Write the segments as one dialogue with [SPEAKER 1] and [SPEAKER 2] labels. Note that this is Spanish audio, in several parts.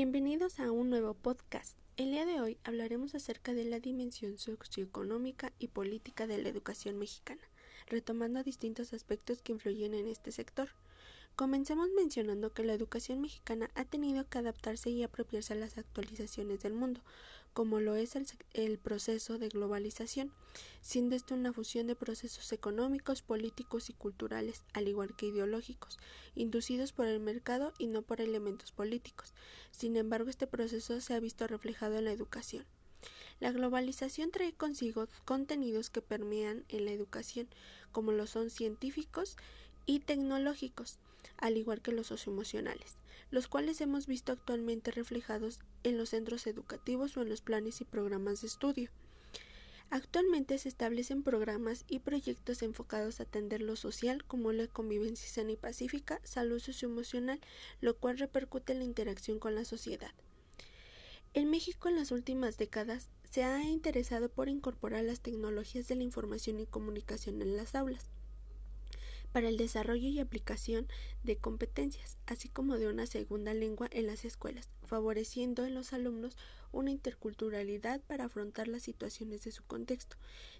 [SPEAKER 1] Bienvenidos a un nuevo podcast. El día de hoy hablaremos acerca de la dimensión socioeconómica y política de la educación mexicana, retomando distintos aspectos que influyen en este sector. Comencemos mencionando que la educación mexicana ha tenido que adaptarse y apropiarse a las actualizaciones del mundo, como lo es el, proceso de globalización, siendo esto una fusión de procesos económicos, políticos y culturales, al igual que ideológicos, inducidos por el mercado y no por elementos políticos. Sin embargo, este proceso se ha visto reflejado en la educación. La globalización trae consigo contenidos que permean en la educación, como lo son científicos y tecnológicos, al igual que los socioemocionales, los cuales hemos visto actualmente reflejados en los centros educativos o en los planes y programas de estudio. Actualmente se establecen programas y proyectos enfocados a atender lo social como la convivencia sana y pacífica, salud socioemocional, lo cual repercute en la interacción con la sociedad. En México en las últimas décadas se ha interesado por incorporar las tecnologías de la información y comunicación en las aulas para el desarrollo y aplicación de competencias, así como de una segunda lengua en las escuelas, favoreciendo en los alumnos una interculturalidad para afrontar las situaciones de su contexto,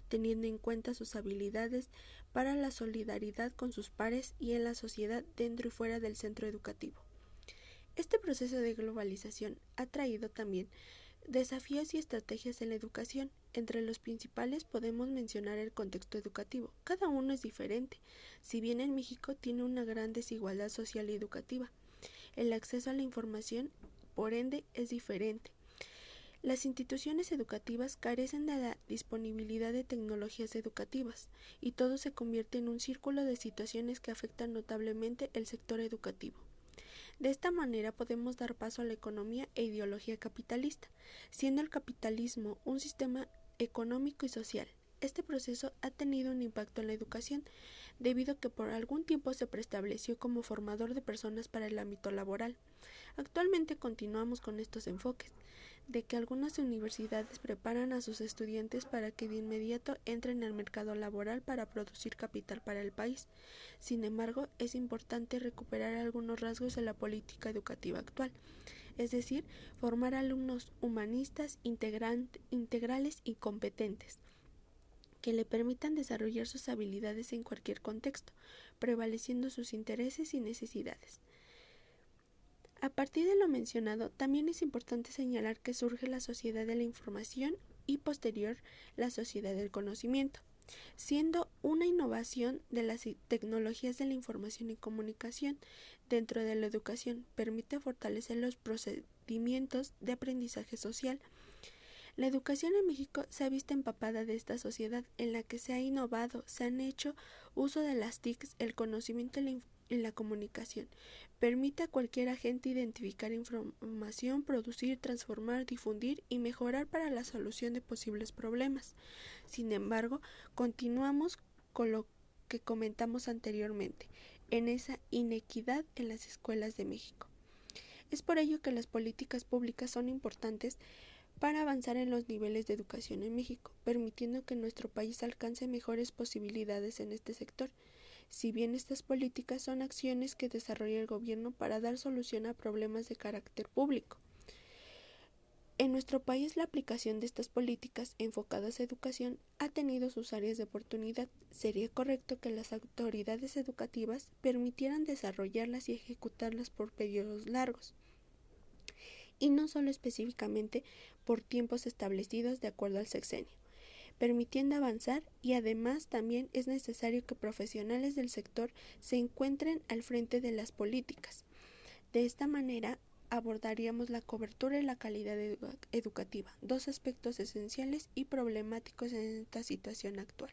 [SPEAKER 1] teniendo en cuenta sus habilidades para la solidaridad con sus pares y en la sociedad dentro y fuera del centro educativo. Este proceso de globalización ha traído también Desafíos y estrategias en la educación. Entre los principales podemos mencionar el contexto educativo. Cada uno es diferente. Si bien en México tiene una gran desigualdad social y educativa, el acceso a la información, por ende, es diferente. Las instituciones educativas carecen de la disponibilidad de tecnologías educativas y todo se convierte en un círculo de situaciones que afectan notablemente el sector educativo. De esta manera podemos dar paso a la economía e ideología capitalista, siendo el capitalismo un sistema económico y social. Este proceso ha tenido un impacto en la educación, debido a que por algún tiempo se preestableció como formador de personas para el ámbito laboral. Actualmente continuamos con estos enfoques, de que algunas universidades preparan a sus estudiantes para que de inmediato entren al mercado laboral para producir capital para el país. Sin embargo, es importante recuperar algunos rasgos de la política educativa actual, es decir, formar alumnos humanistas, integrales y competentes que le permitan desarrollar sus habilidades en cualquier contexto, prevaleciendo sus intereses y necesidades. A partir de lo mencionado, también es importante señalar que surge la sociedad de la información y posterior la sociedad del conocimiento, siendo una innovación de las tecnologías de la información y comunicación dentro de la educación, permite fortalecer los procedimientos de aprendizaje social. La educación en México se ha visto empapada de esta sociedad en la que se ha innovado, se han hecho uso de las TICs, el conocimiento y la en la comunicación. Permite a cualquier agente identificar información, producir, transformar, difundir y mejorar para la solución de posibles problemas. Sin embargo, continuamos con lo que comentamos anteriormente, en esa inequidad en las escuelas de México. Es por ello que las políticas públicas son importantes para avanzar en los niveles de educación en México, permitiendo que nuestro país alcance mejores posibilidades en este sector si bien estas políticas son acciones que desarrolla el gobierno para dar solución a problemas de carácter público. En nuestro país la aplicación de estas políticas enfocadas a educación ha tenido sus áreas de oportunidad. Sería correcto que las autoridades educativas permitieran desarrollarlas y ejecutarlas por periodos largos y no solo específicamente por tiempos establecidos de acuerdo al sexenio permitiendo avanzar y además también es necesario que profesionales del sector se encuentren al frente de las políticas. De esta manera abordaríamos la cobertura y la calidad educativa, dos aspectos esenciales y problemáticos en esta situación actual.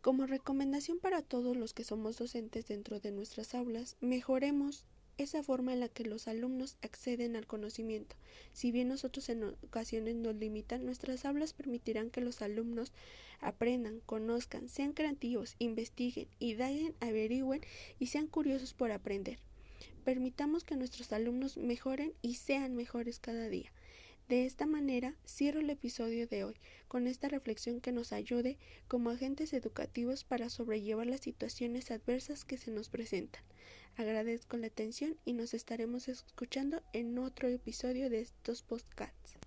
[SPEAKER 1] Como recomendación para todos los que somos docentes dentro de nuestras aulas, mejoremos esa forma en la que los alumnos acceden al conocimiento. Si bien nosotros en ocasiones nos limitan, nuestras aulas permitirán que los alumnos aprendan, conozcan, sean creativos, investiguen, indaguen, averigüen y sean curiosos por aprender. Permitamos que nuestros alumnos mejoren y sean mejores cada día. De esta manera, cierro el episodio de hoy con esta reflexión que nos ayude como agentes educativos para sobrellevar las situaciones adversas que se nos presentan. Agradezco la atención y nos estaremos escuchando en otro episodio de estos podcasts.